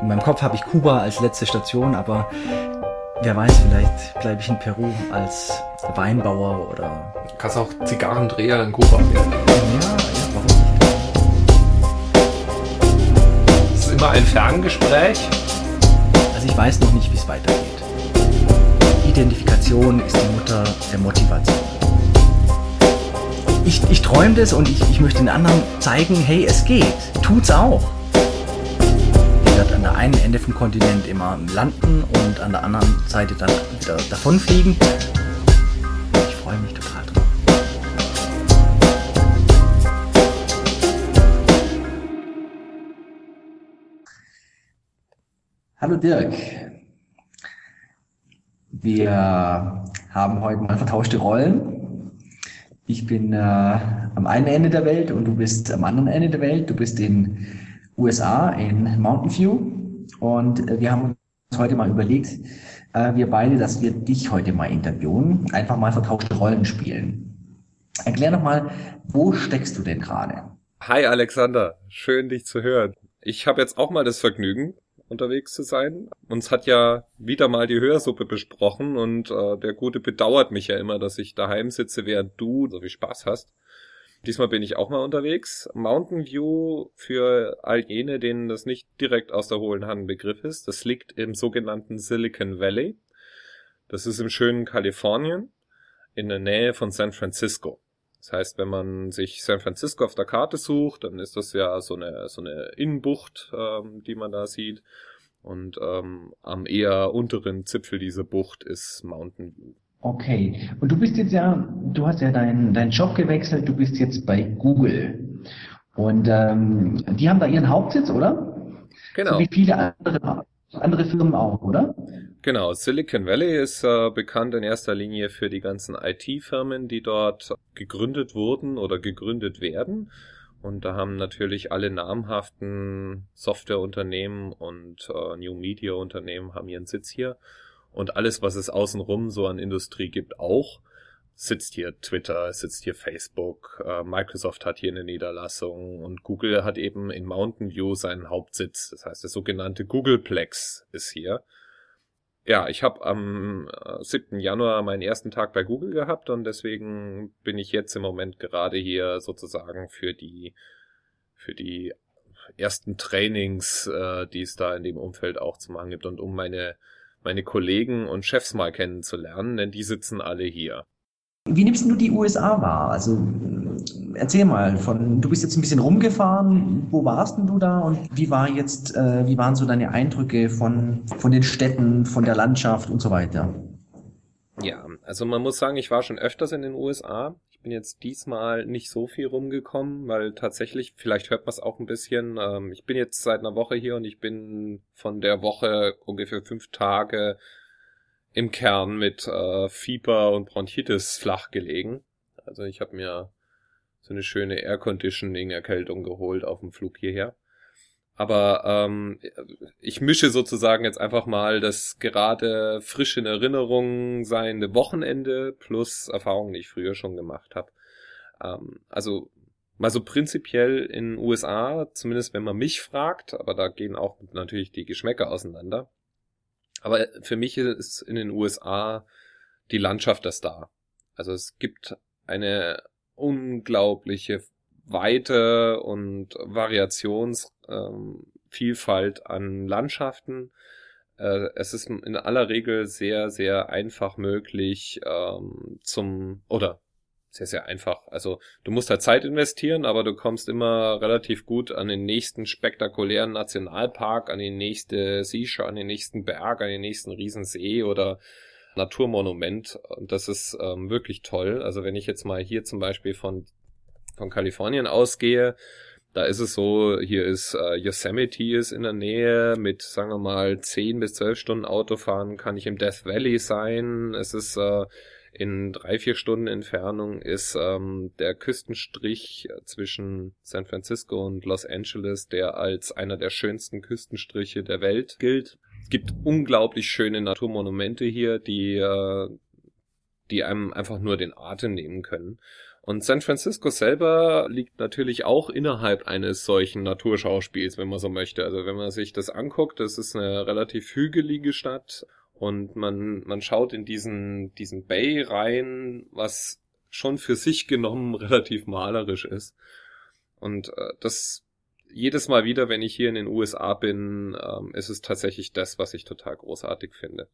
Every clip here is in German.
In meinem Kopf habe ich Kuba als letzte Station, aber wer weiß, vielleicht bleibe ich in Peru als Weinbauer oder. Du kannst auch Zigarrendreher in Kuba werden. Ja, ja, warum nicht? Es ist immer ein Ferngespräch. Also ich weiß noch nicht, wie es weitergeht. Identifikation ist die Mutter der Motivation. Ich, ich träume das und ich, ich möchte den anderen zeigen, hey, es geht. Tut's auch. An der einen Ende vom Kontinent immer landen und an der anderen Seite dann wieder davonfliegen. Ich freue mich total drauf. Hallo Dirk. Wir haben heute mal vertauschte Rollen. Ich bin äh, am einen Ende der Welt und du bist am anderen Ende der Welt. Du bist in USA, in Mountain View. Und äh, wir haben uns heute mal überlegt, äh, wir beide, dass wir dich heute mal interviewen, einfach mal vertauschte Rollen spielen. Erklär noch mal, wo steckst du denn gerade? Hi Alexander, schön dich zu hören. Ich habe jetzt auch mal das Vergnügen, unterwegs zu sein. Uns hat ja wieder mal die Hörsuppe besprochen und äh, der Gute bedauert mich ja immer, dass ich daheim sitze, während du so viel Spaß hast. Diesmal bin ich auch mal unterwegs. Mountain View für all jene, denen das nicht direkt aus der hohlen Hand ein Begriff ist. Das liegt im sogenannten Silicon Valley. Das ist im schönen Kalifornien in der Nähe von San Francisco. Das heißt, wenn man sich San Francisco auf der Karte sucht, dann ist das ja so eine, so eine Innenbucht, ähm, die man da sieht. Und ähm, am eher unteren Zipfel dieser Bucht ist Mountain View. Okay. Und du bist jetzt ja, du hast ja deinen deinen Job gewechselt, du bist jetzt bei Google. Und ähm, die haben da ihren Hauptsitz, oder? Genau. So wie viele andere, andere Firmen auch, oder? Genau, Silicon Valley ist äh, bekannt in erster Linie für die ganzen IT-Firmen, die dort gegründet wurden oder gegründet werden. Und da haben natürlich alle namhaften Softwareunternehmen und äh, New Media Unternehmen haben ihren Sitz hier. Und alles, was es außenrum so an Industrie gibt, auch. Sitzt hier Twitter, sitzt hier Facebook, äh, Microsoft hat hier eine Niederlassung und Google hat eben in Mountain View seinen Hauptsitz. Das heißt, der sogenannte Googleplex ist hier ja, ich habe am 7. Äh, Januar meinen ersten Tag bei Google gehabt und deswegen bin ich jetzt im Moment gerade hier sozusagen für die für die ersten Trainings, äh, die es da in dem Umfeld auch zu machen gibt und um meine meine Kollegen und Chefs mal kennenzulernen, denn die sitzen alle hier. Wie nimmst du die USA wahr? Also erzähl mal von, du bist jetzt ein bisschen rumgefahren, wo warst denn du da und wie war jetzt, äh, wie waren so deine Eindrücke von, von den Städten, von der Landschaft und so weiter? Ja, also man muss sagen, ich war schon öfters in den USA. Ich bin jetzt diesmal nicht so viel rumgekommen, weil tatsächlich, vielleicht hört man es auch ein bisschen, ähm, ich bin jetzt seit einer Woche hier und ich bin von der Woche ungefähr fünf Tage im Kern mit äh, Fieber und Bronchitis flach gelegen. Also ich habe mir so eine schöne Air Conditioning Erkältung geholt auf dem Flug hierher. Aber ähm, ich mische sozusagen jetzt einfach mal das gerade frisch in Erinnerung seiende Wochenende plus Erfahrungen, die ich früher schon gemacht habe. Ähm, also mal so prinzipiell in USA, zumindest wenn man mich fragt, aber da gehen auch natürlich die Geschmäcker auseinander. Aber für mich ist in den USA die Landschaft das da. Also es gibt eine unglaubliche Weite und Variationsvielfalt ähm, an Landschaften. Äh, es ist in aller Regel sehr, sehr einfach möglich ähm, zum, oder sehr, sehr einfach. Also du musst halt Zeit investieren, aber du kommst immer relativ gut an den nächsten spektakulären Nationalpark, an die nächste Seashore, an den nächsten Berg, an den nächsten Riesensee oder Naturmonument. Und das ist ähm, wirklich toll. Also wenn ich jetzt mal hier zum Beispiel von, von Kalifornien ausgehe, da ist es so, hier ist äh, Yosemite ist in der Nähe mit, sagen wir mal, 10 bis 12 Stunden Autofahren kann ich im Death Valley sein. Es ist äh, in drei, vier Stunden Entfernung ist ähm, der Küstenstrich zwischen San Francisco und Los Angeles, der als einer der schönsten Küstenstriche der Welt gilt. Es gibt unglaublich schöne Naturmonumente hier, die, äh, die einem einfach nur den Atem nehmen können. Und San Francisco selber liegt natürlich auch innerhalb eines solchen Naturschauspiels, wenn man so möchte. Also wenn man sich das anguckt, das ist eine relativ hügelige Stadt und man, man schaut in diesen, diesen Bay rein, was schon für sich genommen relativ malerisch ist. Und äh, das jedes Mal wieder, wenn ich hier in den USA bin, ähm, ist es tatsächlich das, was ich total großartig finde.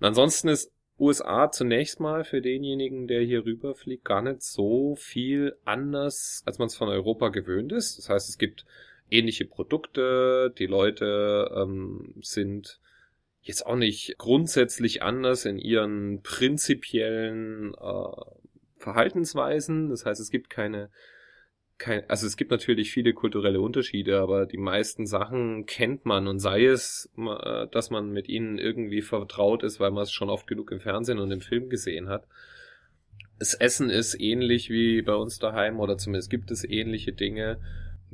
Und ansonsten ist USA zunächst mal für denjenigen, der hier rüberfliegt, gar nicht so viel anders, als man es von Europa gewöhnt ist. Das heißt, es gibt ähnliche Produkte, die Leute ähm, sind jetzt auch nicht grundsätzlich anders in ihren prinzipiellen äh, Verhaltensweisen. Das heißt, es gibt keine kein, also es gibt natürlich viele kulturelle Unterschiede, aber die meisten Sachen kennt man und sei es, äh, dass man mit ihnen irgendwie vertraut ist, weil man es schon oft genug im Fernsehen und im Film gesehen hat. Das Essen ist ähnlich wie bei uns daheim oder zumindest gibt es ähnliche Dinge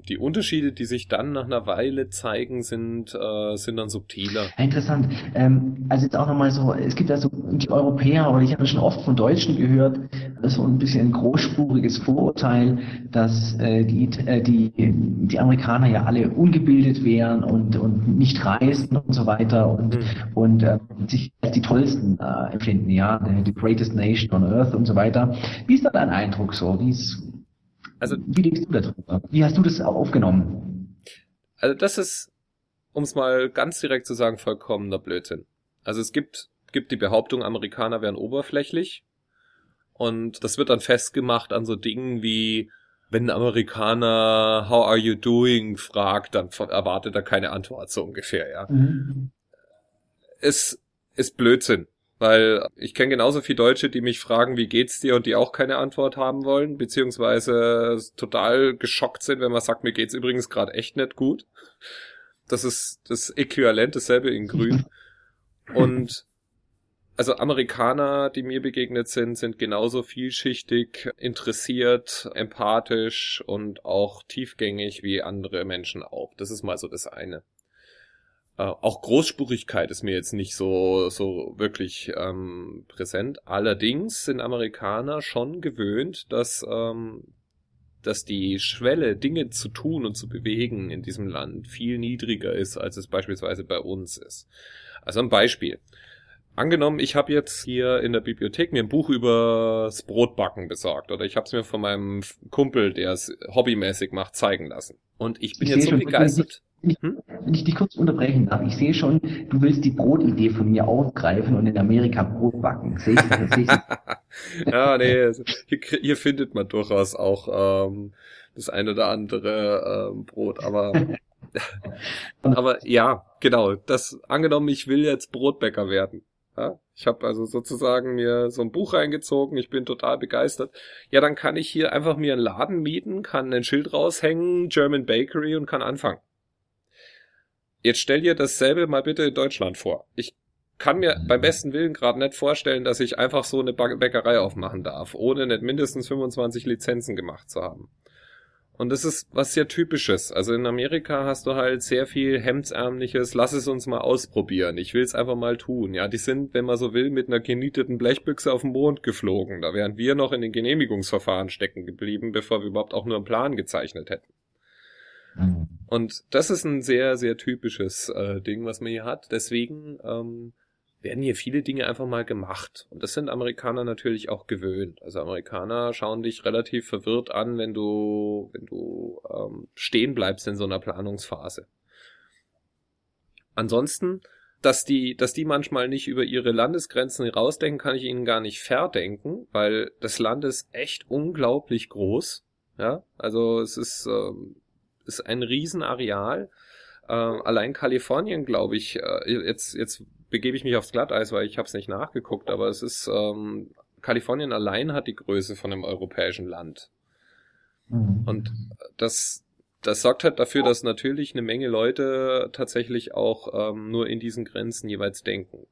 die Unterschiede, die sich dann nach einer Weile zeigen, sind, äh, sind dann subtiler. interessant. Ähm, also jetzt auch nochmal so, es gibt ja so die Europäer, oder ich habe schon oft von Deutschen gehört, so ein bisschen ein großspuriges Vorurteil, dass äh, die, äh, die, die Amerikaner ja alle ungebildet wären und, und nicht reisen und so weiter und, mhm. und äh, sich als die tollsten äh, empfinden, ja, the greatest nation on earth und so weiter. Wie ist da dein Eindruck so? Wie ist also, wie denkst du darüber? Wie hast du das auch aufgenommen? Also das ist, um es mal ganz direkt zu sagen, vollkommener Blödsinn. Also es gibt, gibt die Behauptung, Amerikaner wären oberflächlich. Und das wird dann festgemacht an so Dingen wie, wenn ein Amerikaner How are you doing fragt, dann erwartet er keine Antwort, so ungefähr, ja. Mhm. Es ist Blödsinn. Weil ich kenne genauso viele Deutsche, die mich fragen, wie geht's dir und die auch keine Antwort haben wollen, beziehungsweise total geschockt sind, wenn man sagt, mir geht's übrigens gerade echt nicht gut. Das ist das Äquivalent, dasselbe in Grün. Und also Amerikaner, die mir begegnet sind, sind genauso vielschichtig, interessiert, empathisch und auch tiefgängig wie andere Menschen auch. Das ist mal so das eine. Äh, auch Großspurigkeit ist mir jetzt nicht so, so wirklich ähm, präsent. Allerdings sind Amerikaner schon gewöhnt, dass, ähm, dass die Schwelle, Dinge zu tun und zu bewegen in diesem Land viel niedriger ist, als es beispielsweise bei uns ist. Also ein Beispiel. Angenommen, ich habe jetzt hier in der Bibliothek mir ein Buch übers Brotbacken besorgt oder ich habe es mir von meinem Kumpel, der es hobbymäßig macht, zeigen lassen. Und ich bin ich jetzt so begeistert. Hm? Wenn ich dich kurz unterbrechen darf, ich sehe schon, du willst die Brotidee von mir aufgreifen und in Amerika Brot backen. Sehe ich das? Sehe ich ja, nee, also hier, hier, findet man durchaus auch ähm, das eine oder andere ähm, Brot, aber aber ja, genau. Das angenommen, ich will jetzt Brotbäcker werden. Ja, ich habe also sozusagen mir so ein Buch reingezogen, ich bin total begeistert. Ja, dann kann ich hier einfach mir einen Laden mieten, kann ein Schild raushängen, German Bakery und kann anfangen. Jetzt stell dir dasselbe mal bitte in Deutschland vor. Ich kann mir mhm. beim besten Willen gerade nicht vorstellen, dass ich einfach so eine Bäckerei aufmachen darf, ohne nicht mindestens 25 Lizenzen gemacht zu haben. Und das ist was sehr typisches. Also in Amerika hast du halt sehr viel hemdsärmliches, lass es uns mal ausprobieren. Ich will es einfach mal tun. Ja, die sind, wenn man so will, mit einer genieteten Blechbüchse auf den Mond geflogen. Da wären wir noch in den Genehmigungsverfahren stecken geblieben, bevor wir überhaupt auch nur einen Plan gezeichnet hätten. Mhm. Und das ist ein sehr, sehr typisches äh, Ding, was man hier hat. Deswegen ähm, werden hier viele Dinge einfach mal gemacht. Und das sind Amerikaner natürlich auch gewöhnt. Also Amerikaner schauen dich relativ verwirrt an, wenn du, wenn du ähm, stehen bleibst in so einer Planungsphase. Ansonsten, dass die, dass die manchmal nicht über ihre Landesgrenzen rausdenken, kann ich ihnen gar nicht verdenken, weil das Land ist echt unglaublich groß. Ja, also es ist ähm, ist ein Riesenareal. Äh, allein Kalifornien, glaube ich, äh, jetzt, jetzt begebe ich mich aufs Glatteis, weil ich habe es nicht nachgeguckt, aber es ist, ähm, Kalifornien allein hat die Größe von einem europäischen Land. Mhm. Und das, das sorgt halt dafür, dass natürlich eine Menge Leute tatsächlich auch ähm, nur in diesen Grenzen jeweils denken.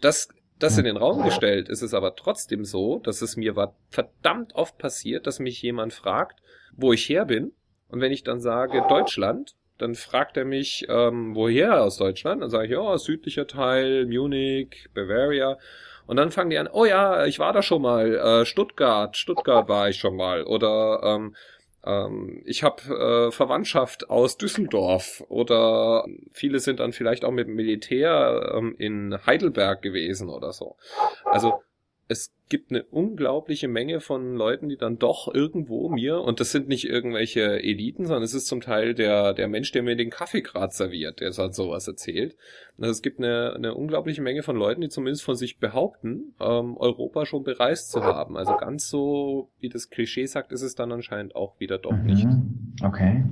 Das, das in den Raum gestellt, ist es aber trotzdem so, dass es mir war verdammt oft passiert, dass mich jemand fragt, wo ich her bin und wenn ich dann sage Deutschland, dann fragt er mich, ähm, woher aus Deutschland? Dann sage ich, ja, oh, südlicher Teil, Munich, Bavaria. Und dann fangen die an, oh ja, ich war da schon mal, äh, Stuttgart, Stuttgart war ich schon mal. Oder ähm, ähm, ich habe äh, Verwandtschaft aus Düsseldorf. Oder viele sind dann vielleicht auch mit dem Militär ähm, in Heidelberg gewesen oder so. Also es gibt eine unglaubliche Menge von Leuten, die dann doch irgendwo mir, und das sind nicht irgendwelche Eliten, sondern es ist zum Teil der, der Mensch, der mir den Kaffee gerade serviert, der hat sowas erzählt. Also es gibt eine, eine unglaubliche Menge von Leuten, die zumindest von sich behaupten, ähm, Europa schon bereist zu haben. Also ganz so, wie das Klischee sagt, ist es dann anscheinend auch wieder doch mhm. nicht. Okay.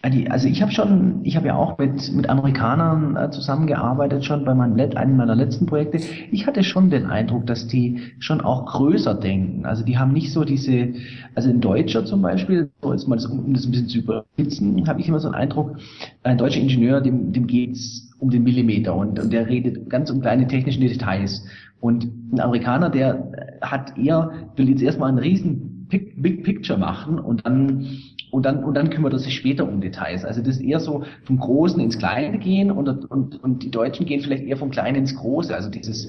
Also ich habe schon, ich habe ja auch mit, mit Amerikanern äh, zusammengearbeitet schon bei meinem, einem meiner letzten Projekte. Ich hatte schon den Eindruck, dass die schon auch größer denken. Also die haben nicht so diese, also ein Deutscher zum Beispiel, so jetzt mal das, um das ein bisschen zu überspitzen, habe ich immer so einen Eindruck, ein deutscher Ingenieur, dem, dem geht's um den Millimeter und, und der redet ganz um kleine technische Details. Und ein Amerikaner, der hat eher, will jetzt erstmal einen riesen Big Picture machen und dann und dann, und dann kümmert er sich später um Details. Also das ist eher so vom Großen ins Kleine gehen und, und, und die Deutschen gehen vielleicht eher vom Kleinen ins Große. Also dieses,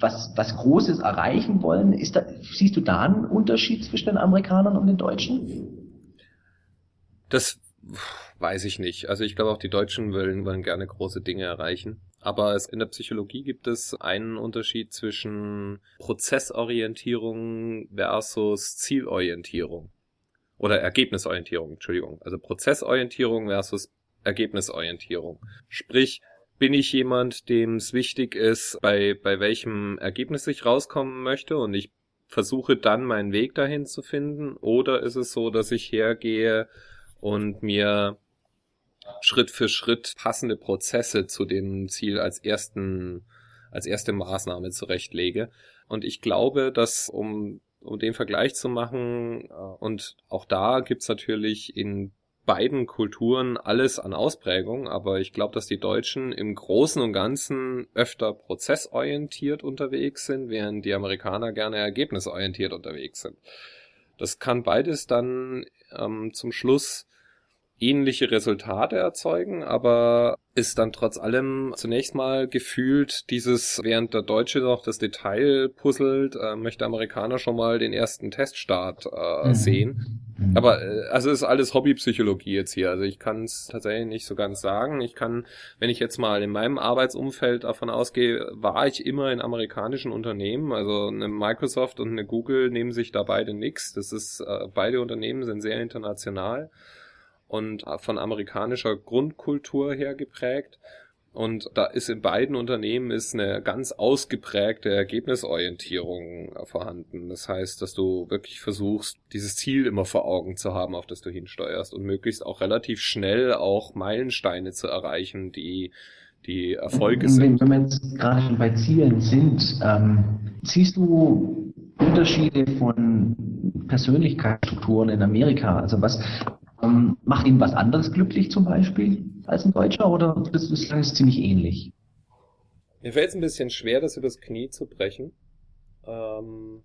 was, was Großes erreichen wollen, ist da, siehst du da einen Unterschied zwischen den Amerikanern und den Deutschen? Das weiß ich nicht. Also ich glaube auch die Deutschen wollen, wollen gerne große Dinge erreichen. Aber es, in der Psychologie gibt es einen Unterschied zwischen Prozessorientierung versus Zielorientierung. Oder Ergebnisorientierung, Entschuldigung. Also Prozessorientierung versus Ergebnisorientierung. Sprich, bin ich jemand, dem es wichtig ist, bei, bei welchem Ergebnis ich rauskommen möchte und ich versuche dann meinen Weg dahin zu finden? Oder ist es so, dass ich hergehe und mir Schritt für Schritt passende Prozesse zu dem Ziel als ersten, als erste Maßnahme zurechtlege? Und ich glaube, dass um um den Vergleich zu machen. Äh, und auch da gibt's natürlich in beiden Kulturen alles an Ausprägung, aber ich glaube, dass die Deutschen im Großen und Ganzen öfter prozessorientiert unterwegs sind, während die Amerikaner gerne ergebnisorientiert unterwegs sind. Das kann beides dann ähm, zum Schluss ähnliche Resultate erzeugen, aber ist dann trotz allem zunächst mal gefühlt dieses, während der Deutsche noch das Detail puzzelt, äh, möchte Amerikaner schon mal den ersten Teststart äh, mhm. sehen. Mhm. Aber äh, also ist alles Hobbypsychologie jetzt hier. Also ich kann es tatsächlich nicht so ganz sagen. Ich kann, wenn ich jetzt mal in meinem Arbeitsumfeld davon ausgehe, war ich immer in amerikanischen Unternehmen. Also eine Microsoft und eine Google nehmen sich da beide nichts. Das ist äh, beide Unternehmen sind sehr international und von amerikanischer Grundkultur her geprägt. Und da ist in beiden Unternehmen ist eine ganz ausgeprägte Ergebnisorientierung vorhanden. Das heißt, dass du wirklich versuchst, dieses Ziel immer vor Augen zu haben, auf das du hinsteuerst und möglichst auch relativ schnell auch Meilensteine zu erreichen, die die Erfolge sind. Wenn wir jetzt gerade schon bei Zielen sind, ähm, siehst du Unterschiede von Persönlichkeitsstrukturen in Amerika? Also was, ähm, macht ihn was anderes glücklich zum Beispiel als ein Deutscher oder ist es ziemlich ähnlich? Mir fällt es ein bisschen schwer, das übers Knie zu brechen. Ähm,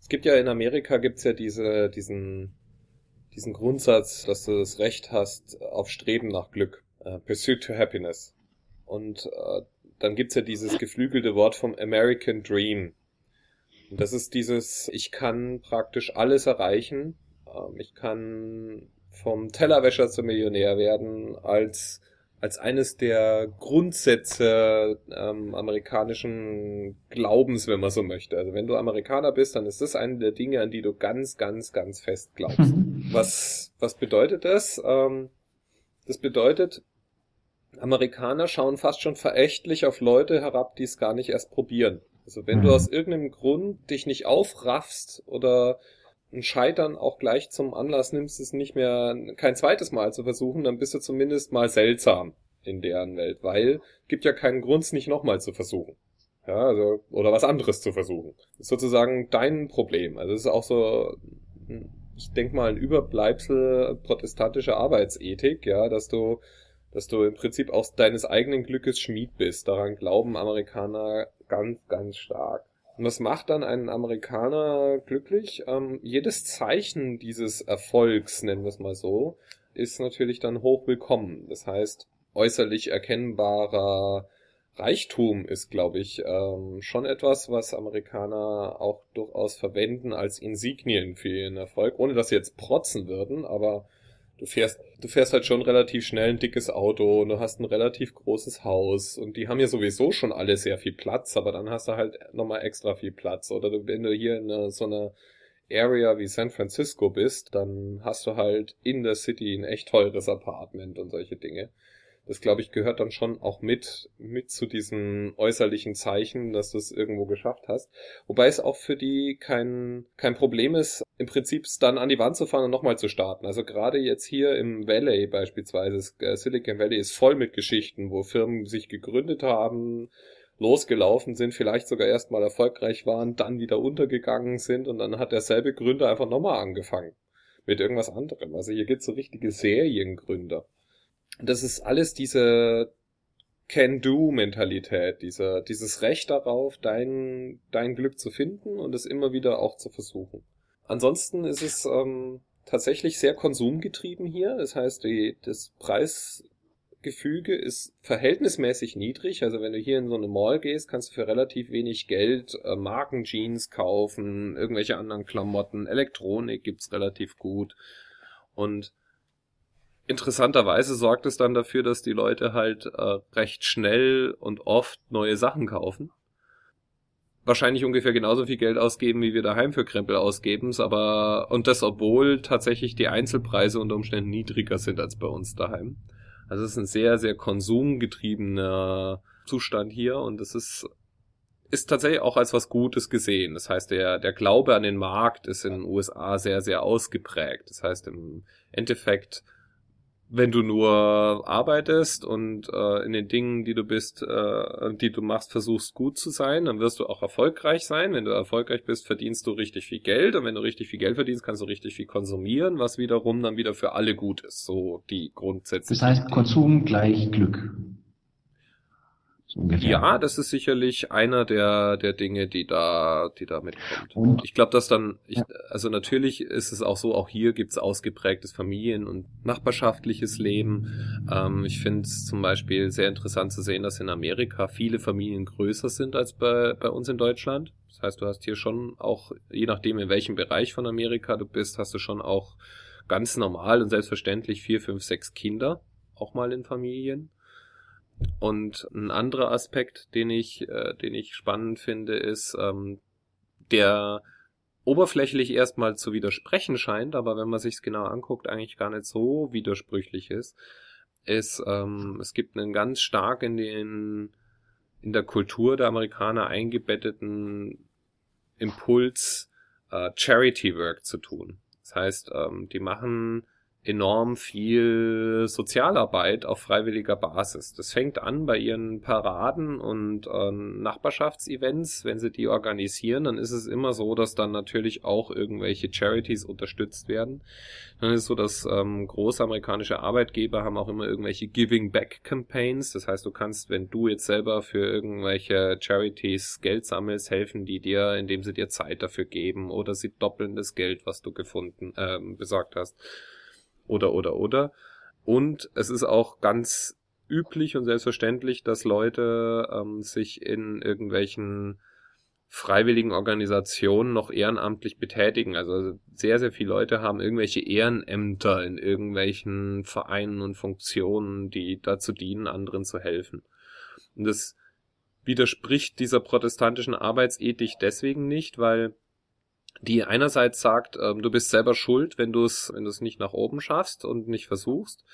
es gibt ja in Amerika gibt's ja diese, diesen, diesen Grundsatz, dass du das Recht hast auf Streben nach Glück. Uh, pursuit to happiness. Und äh, dann gibt's ja dieses geflügelte Wort vom American Dream. Und das ist dieses, ich kann praktisch alles erreichen, ich kann vom Tellerwäscher zum Millionär werden als als eines der Grundsätze ähm, amerikanischen Glaubens, wenn man so möchte. Also wenn du Amerikaner bist, dann ist das eine der Dinge, an die du ganz, ganz, ganz fest glaubst. was, was bedeutet das? Ähm, das bedeutet, Amerikaner schauen fast schon verächtlich auf Leute herab, die es gar nicht erst probieren. Also wenn du mhm. aus irgendeinem Grund dich nicht aufraffst oder ein Scheitern auch gleich zum Anlass nimmst, es nicht mehr kein zweites Mal zu versuchen, dann bist du zumindest mal seltsam in deren Welt, weil gibt ja keinen Grund, es nicht nochmal zu versuchen. Ja, also, oder was anderes zu versuchen. Das ist sozusagen dein Problem. Also es ist auch so, ich denke mal, ein Überbleibsel protestantischer Arbeitsethik, ja, dass du, dass du im Prinzip aus deines eigenen Glückes Schmied bist. Daran glauben Amerikaner ganz, ganz stark. Und das macht dann einen Amerikaner glücklich. Ähm, jedes Zeichen dieses Erfolgs, nennen wir es mal so, ist natürlich dann hoch willkommen. Das heißt, äußerlich erkennbarer Reichtum ist, glaube ich, ähm, schon etwas, was Amerikaner auch durchaus verwenden als Insignien für ihren Erfolg, ohne dass sie jetzt protzen würden, aber du fährst, du fährst halt schon relativ schnell ein dickes Auto und du hast ein relativ großes Haus und die haben ja sowieso schon alle sehr viel Platz, aber dann hast du halt nochmal extra viel Platz. Oder du, wenn du hier in so einer Area wie San Francisco bist, dann hast du halt in der City ein echt teures Apartment und solche Dinge das glaube ich gehört dann schon auch mit mit zu diesen äußerlichen Zeichen, dass du es irgendwo geschafft hast. Wobei es auch für die kein kein Problem ist, im Prinzip dann an die Wand zu fahren und nochmal zu starten. Also gerade jetzt hier im Valley beispielsweise, äh, Silicon Valley ist voll mit Geschichten, wo Firmen sich gegründet haben, losgelaufen sind, vielleicht sogar erstmal erfolgreich waren, dann wieder untergegangen sind und dann hat derselbe Gründer einfach nochmal angefangen mit irgendwas anderem. Also hier gibt's so richtige Seriengründer das ist alles diese Can-Do-Mentalität, dieser, dieses Recht darauf, dein, dein Glück zu finden und es immer wieder auch zu versuchen. Ansonsten ist es ähm, tatsächlich sehr konsumgetrieben hier. Das heißt, die, das Preisgefüge ist verhältnismäßig niedrig. Also wenn du hier in so eine Mall gehst, kannst du für relativ wenig Geld äh, Markenjeans kaufen, irgendwelche anderen Klamotten, Elektronik gibt's relativ gut. Und interessanterweise sorgt es dann dafür, dass die Leute halt äh, recht schnell und oft neue Sachen kaufen. Wahrscheinlich ungefähr genauso viel Geld ausgeben, wie wir daheim für Krempel ausgeben, aber und das obwohl tatsächlich die Einzelpreise unter Umständen niedriger sind als bei uns daheim. Also es ist ein sehr, sehr konsumgetriebener Zustand hier und es ist ist tatsächlich auch als was Gutes gesehen. Das heißt, der, der Glaube an den Markt ist in den USA sehr, sehr ausgeprägt. Das heißt, im Endeffekt wenn du nur arbeitest und äh, in den Dingen, die du bist, äh, die du machst, versuchst gut zu sein, dann wirst du auch erfolgreich sein. Wenn du erfolgreich bist, verdienst du richtig viel Geld und wenn du richtig viel Geld verdienst, kannst du richtig viel konsumieren, was wiederum dann wieder für alle gut ist. So die Grundsätze. Das heißt, Konsum gleich Glück. Ungefähr. Ja, das ist sicherlich einer der, der Dinge, die da, die da mitkommt. Und? Ich glaube, dass dann, ich, also natürlich ist es auch so, auch hier gibt's ausgeprägtes Familien- und nachbarschaftliches Leben. Ähm, ich finde es zum Beispiel sehr interessant zu sehen, dass in Amerika viele Familien größer sind als bei, bei uns in Deutschland. Das heißt, du hast hier schon auch, je nachdem in welchem Bereich von Amerika du bist, hast du schon auch ganz normal und selbstverständlich vier, fünf, sechs Kinder, auch mal in Familien. Und ein anderer Aspekt, den ich, äh, den ich spannend finde, ist, ähm, der oberflächlich erstmal zu widersprechen scheint, aber wenn man sich es genau anguckt, eigentlich gar nicht so widersprüchlich ist, ist, ähm, es gibt einen ganz stark in den in der Kultur der Amerikaner eingebetteten Impuls, äh, Charity Work zu tun. Das heißt, ähm, die machen enorm viel Sozialarbeit auf freiwilliger Basis. Das fängt an bei ihren Paraden und äh, Nachbarschaftsevents. Wenn sie die organisieren, dann ist es immer so, dass dann natürlich auch irgendwelche Charities unterstützt werden. Dann ist es so, dass ähm, große amerikanische Arbeitgeber haben auch immer irgendwelche Giving Back Campaigns. Das heißt, du kannst, wenn du jetzt selber für irgendwelche Charities Geld sammelst, helfen die dir, indem sie dir Zeit dafür geben oder sie doppeln das Geld, was du gefunden ähm, besorgt hast oder oder oder. Und es ist auch ganz üblich und selbstverständlich, dass Leute ähm, sich in irgendwelchen freiwilligen Organisationen noch ehrenamtlich betätigen. Also sehr, sehr viele Leute haben irgendwelche Ehrenämter in irgendwelchen Vereinen und Funktionen, die dazu dienen, anderen zu helfen. Und das widerspricht dieser protestantischen Arbeitsethik deswegen nicht, weil die einerseits sagt, ähm, du bist selber schuld, wenn du es wenn du es nicht nach oben schaffst und nicht versuchst.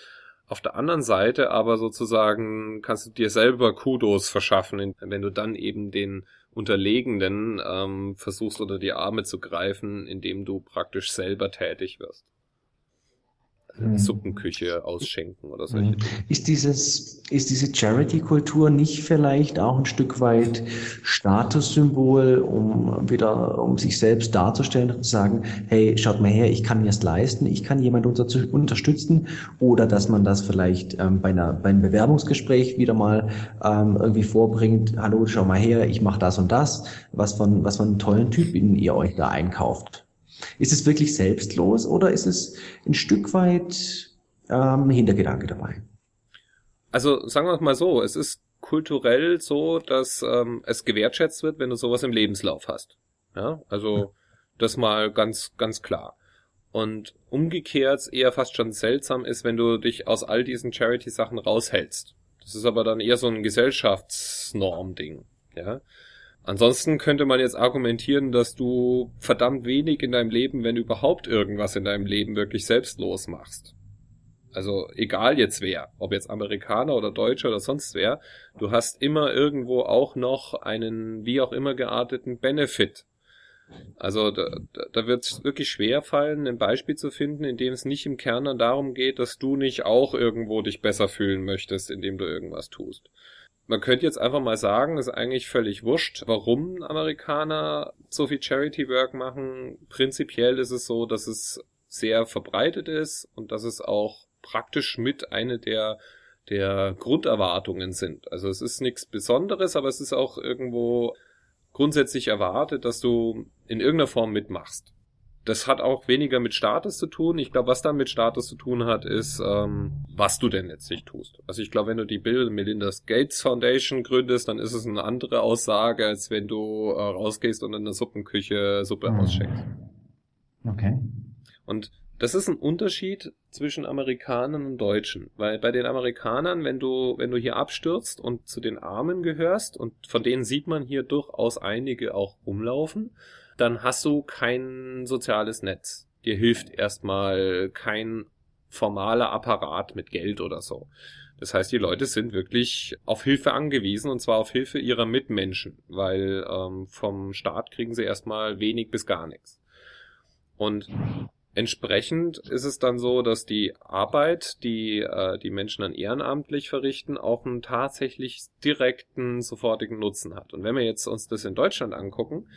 Auf der anderen Seite aber sozusagen kannst du dir selber Kudos verschaffen, wenn du dann eben den Unterlegenen ähm, versuchst unter die Arme zu greifen, indem du praktisch selber tätig wirst. Mhm. Suppenküche ausschenken oder solche mhm. Ist dieses, ist diese Charity-Kultur nicht vielleicht auch ein Stück weit Statussymbol, um wieder, um sich selbst darzustellen und zu sagen, hey, schaut mal her, ich kann mir es leisten, ich kann jemand unter, unterstützen oder dass man das vielleicht ähm, bei, einer, bei einem Bewerbungsgespräch wieder mal ähm, irgendwie vorbringt, hallo, schau mal her, ich mache das und das, was von, was von tollen Typen ihr euch da einkauft. Ist es wirklich selbstlos oder ist es ein Stück weit ähm, Hintergedanke dabei? Also sagen wir mal so, es ist kulturell so, dass ähm, es gewertschätzt wird, wenn du sowas im Lebenslauf hast. Ja, also das mal ganz, ganz klar. Und umgekehrt eher fast schon seltsam ist, wenn du dich aus all diesen Charity-Sachen raushältst. Das ist aber dann eher so ein Gesellschaftsnorm-Ding. Ja. Ansonsten könnte man jetzt argumentieren, dass du verdammt wenig in deinem Leben, wenn überhaupt irgendwas in deinem Leben wirklich selbstlos machst. Also egal jetzt wer, ob jetzt Amerikaner oder Deutscher oder sonst wer, du hast immer irgendwo auch noch einen wie auch immer gearteten Benefit. Also da, da wird es wirklich schwer fallen, ein Beispiel zu finden, in dem es nicht im Kern dann darum geht, dass du nicht auch irgendwo dich besser fühlen möchtest, indem du irgendwas tust. Man könnte jetzt einfach mal sagen, ist eigentlich völlig wurscht, warum Amerikaner so viel Charity Work machen. Prinzipiell ist es so, dass es sehr verbreitet ist und dass es auch praktisch mit eine der der Grunderwartungen sind. Also es ist nichts Besonderes, aber es ist auch irgendwo grundsätzlich erwartet, dass du in irgendeiner Form mitmachst. Das hat auch weniger mit Status zu tun. Ich glaube, was dann mit Status zu tun hat, ist, ähm, was du denn letztlich tust. Also ich glaube, wenn du die Bill Melinda Gates Foundation gründest, dann ist es eine andere Aussage, als wenn du äh, rausgehst und in der Suppenküche Suppe mhm. auschenkst. Okay. Und das ist ein Unterschied zwischen Amerikanern und Deutschen, weil bei den Amerikanern, wenn du wenn du hier abstürzt und zu den Armen gehörst und von denen sieht man hier durchaus einige auch rumlaufen, dann hast du kein soziales Netz. Dir hilft erstmal kein formaler Apparat mit Geld oder so. Das heißt, die Leute sind wirklich auf Hilfe angewiesen und zwar auf Hilfe ihrer Mitmenschen, weil ähm, vom Staat kriegen sie erstmal wenig bis gar nichts. Und Entsprechend ist es dann so, dass die Arbeit, die äh, die Menschen dann ehrenamtlich verrichten, auch einen tatsächlich direkten, sofortigen Nutzen hat. Und wenn wir jetzt uns das in Deutschland angucken,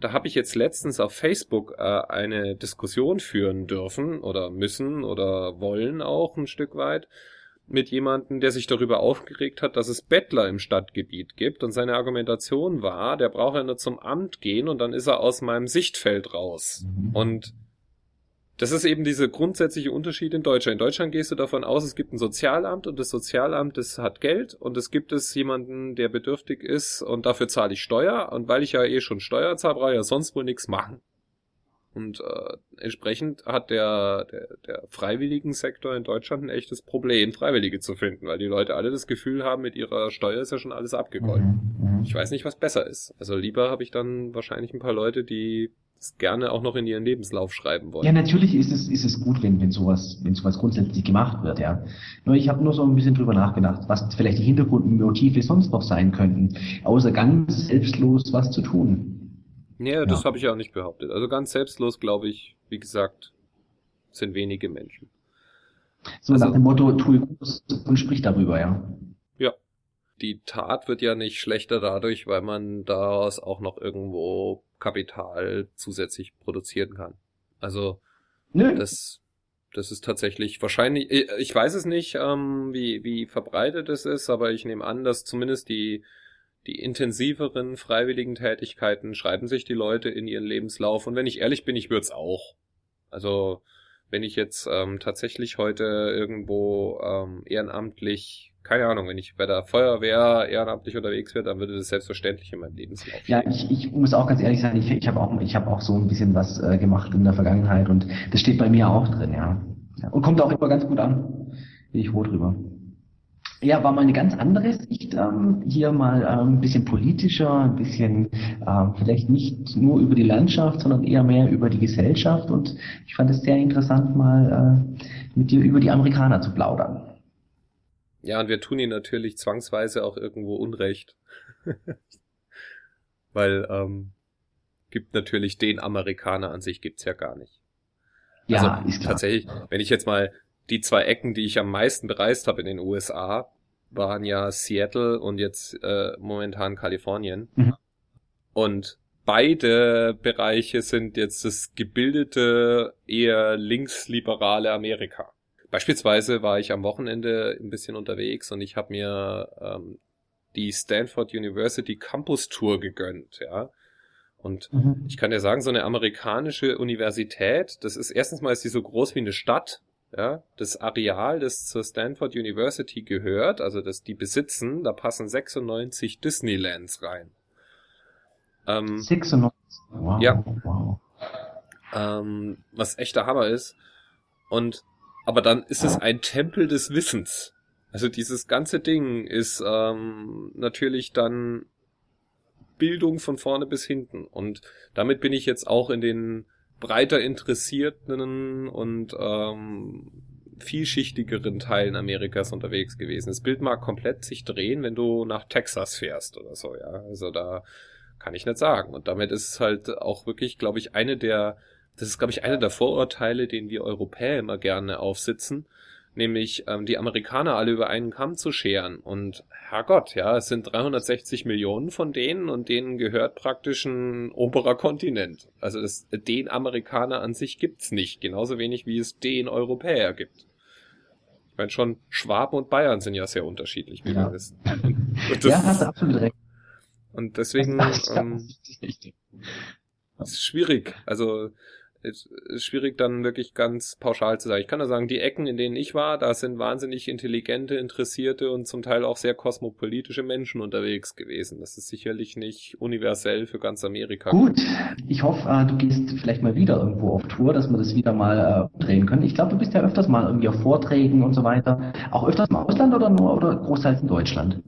da habe ich jetzt letztens auf Facebook äh, eine Diskussion führen dürfen oder müssen oder wollen auch ein Stück weit mit jemandem, der sich darüber aufgeregt hat, dass es Bettler im Stadtgebiet gibt und seine Argumentation war, der braucht ja nur zum Amt gehen und dann ist er aus meinem Sichtfeld raus. Mhm. Und das ist eben dieser grundsätzliche Unterschied in Deutschland. In Deutschland gehst du davon aus, es gibt ein Sozialamt und das Sozialamt, das hat Geld und es gibt es jemanden, der bedürftig ist und dafür zahle ich Steuer und weil ich ja eh schon Steuer zahle, brauche ich ja sonst wohl nichts machen. Und äh, entsprechend hat der, der, der freiwilligen Sektor in Deutschland ein echtes Problem, Freiwillige zu finden, weil die Leute alle das Gefühl haben, mit ihrer Steuer ist ja schon alles abgegolten. Mhm, mhm. ich weiß nicht, was besser ist. Also lieber habe ich dann wahrscheinlich ein paar Leute, die gerne auch noch in ihren Lebenslauf schreiben wollen. Ja, natürlich ist es, ist es gut, wenn, wenn sowas, wenn sowas grundsätzlich gemacht wird, ja. Nur ich habe nur so ein bisschen drüber nachgedacht, was vielleicht die Hintergrundmotive sonst noch sein könnten, außer ganz selbstlos was zu tun. Ja, das habe ich auch nicht behauptet. Also ganz selbstlos, glaube ich, wie gesagt, sind wenige Menschen. So also, nach dem Motto, tue Gutes und sprich darüber, ja. Die Tat wird ja nicht schlechter dadurch, weil man daraus auch noch irgendwo Kapital zusätzlich produzieren kann. Also Nö. das das ist tatsächlich wahrscheinlich, ich weiß es nicht, ähm, wie, wie verbreitet es ist, aber ich nehme an, dass zumindest die, die intensiveren freiwilligen Tätigkeiten schreiben sich die Leute in ihren Lebenslauf. Und wenn ich ehrlich bin, ich würde es auch. Also, wenn ich jetzt ähm, tatsächlich heute irgendwo ähm, ehrenamtlich keine Ahnung, wenn ich bei der Feuerwehr ehrenamtlich unterwegs wäre, dann würde das selbstverständlich in meinem Lebenslauf stehen. Ja, ich, ich muss auch ganz ehrlich sein, ich, ich habe auch, ich hab auch so ein bisschen was äh, gemacht in der Vergangenheit und das steht bei mir auch drin, ja. Und kommt auch immer ganz gut an. Bin ich froh drüber. Ja, war mal eine ganz andere Sicht, ähm, hier mal ähm, ein bisschen politischer, ein bisschen ähm, vielleicht nicht nur über die Landschaft, sondern eher mehr über die Gesellschaft und ich fand es sehr interessant, mal äh, mit dir über die Amerikaner zu plaudern. Ja, und wir tun ihnen natürlich zwangsweise auch irgendwo Unrecht. Weil ähm, gibt natürlich den Amerikaner an sich gibt's ja gar nicht. Ja, also, ist klar. Tatsächlich, wenn ich jetzt mal die zwei Ecken, die ich am meisten bereist habe in den USA, waren ja Seattle und jetzt äh, momentan Kalifornien. Mhm. Und beide Bereiche sind jetzt das gebildete, eher linksliberale Amerika. Beispielsweise war ich am Wochenende ein bisschen unterwegs und ich habe mir ähm, die Stanford University Campus Tour gegönnt, ja. Und mhm. ich kann dir sagen, so eine amerikanische Universität, das ist erstens mal ist die so groß wie eine Stadt, ja, das Areal, das zur Stanford University gehört, also das die besitzen, da passen 96 Disneylands rein. Ähm, 96? Wow. Ja. Wow. Ähm, was echter Hammer ist. Und, aber dann ist es ein Tempel des Wissens. Also dieses ganze Ding ist ähm, natürlich dann Bildung von vorne bis hinten. Und damit bin ich jetzt auch in den breiter interessierten und ähm, vielschichtigeren Teilen Amerikas unterwegs gewesen. Das Bild mag komplett sich drehen, wenn du nach Texas fährst oder so, ja. Also da kann ich nicht sagen. Und damit ist es halt auch wirklich, glaube ich, eine der, das ist, glaube ich, eine der Vorurteile, den wir Europäer immer gerne aufsitzen, nämlich ähm, die Amerikaner alle über einen Kamm zu scheren. Und Herrgott, ja, es sind 360 Millionen von denen und denen gehört praktisch ein oberer Kontinent. Also das, den Amerikaner an sich gibt's nicht, genauso wenig wie es den Europäer gibt. Ich meine, schon Schwaben und Bayern sind ja sehr unterschiedlich, wie ja. wir wissen. ja, hast du absolut recht. Und deswegen ähm, es ist schwierig. Also ist, ist schwierig dann wirklich ganz pauschal zu sagen. Ich kann nur sagen, die Ecken, in denen ich war, da sind wahnsinnig intelligente, interessierte und zum Teil auch sehr kosmopolitische Menschen unterwegs gewesen. Das ist sicherlich nicht universell für ganz Amerika. Gut, ich hoffe, äh, du gehst vielleicht mal wieder irgendwo auf Tour, dass wir das wieder mal äh, drehen können. Ich glaube, du bist ja öfters mal irgendwie auf Vorträgen und so weiter. Auch öfters mal Ausland oder nur oder großteils in Deutschland?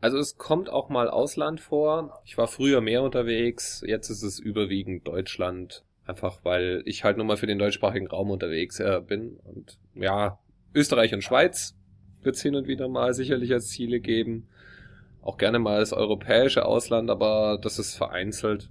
Also es kommt auch mal Ausland vor. Ich war früher mehr unterwegs, jetzt ist es überwiegend Deutschland. Einfach weil ich halt nur mal für den deutschsprachigen Raum unterwegs äh, bin. Und ja, Österreich und Schweiz wird es hin und wieder mal sicherlich als Ziele geben. Auch gerne mal das europäische Ausland, aber das ist vereinzelt.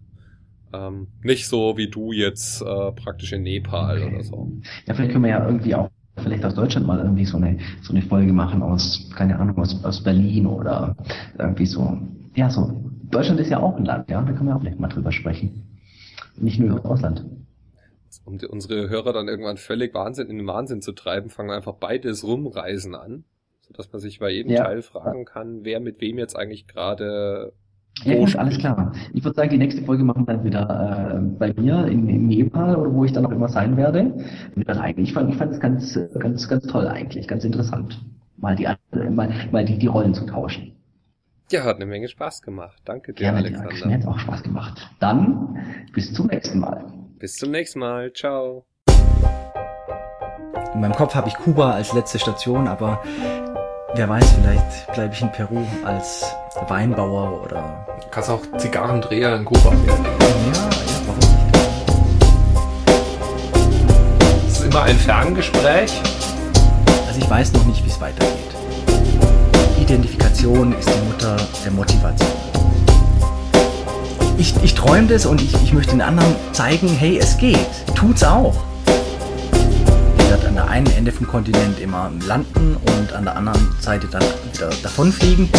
Ähm, nicht so wie du jetzt äh, praktisch in Nepal oder so. Ja, vielleicht können wir ja irgendwie auch vielleicht aus Deutschland mal irgendwie so eine so eine Folge machen aus, keine Ahnung, aus, aus Berlin oder irgendwie so. Ja, so. Deutschland ist ja auch ein Land, ja, da können wir auch vielleicht mal drüber sprechen. Nicht nur ja. im Ausland. Um die, unsere Hörer dann irgendwann völlig Wahnsinn in den Wahnsinn zu treiben, fangen wir einfach beides Rumreisen an, sodass man sich bei jedem ja. Teil fragen kann, wer mit wem jetzt eigentlich gerade ja, gut, alles klar. Ich würde sagen, die nächste Folge machen wir dann wieder äh, bei mir in, in Nepal oder wo ich dann auch immer sein werde. Ich fand, ich fand es ganz, ganz, ganz toll eigentlich, ganz interessant, mal die, mal, mal die, die Rollen zu tauschen. Ja, hat eine Menge Spaß gemacht. Danke dir, Gerne, Alexander. Ja, mir hat auch Spaß gemacht. Dann bis zum nächsten Mal. Bis zum nächsten Mal. Ciao. In meinem Kopf habe ich Kuba als letzte Station, aber wer weiß, vielleicht bleibe ich in Peru als Weinbauer oder. Du kannst auch Zigarrendreher in Kuba werden. Ja, ja, warum nicht? Es ist immer ein Ferngespräch. Also ich weiß noch nicht, wie es weitergeht. Identifikation ist die Mutter der Motivation. Ich, ich träume das und ich, ich möchte den anderen zeigen, hey, es geht. Tut's auch. Ihr werdet an der einen Ende vom Kontinent immer landen und an der anderen Seite dann wieder davonfliegen.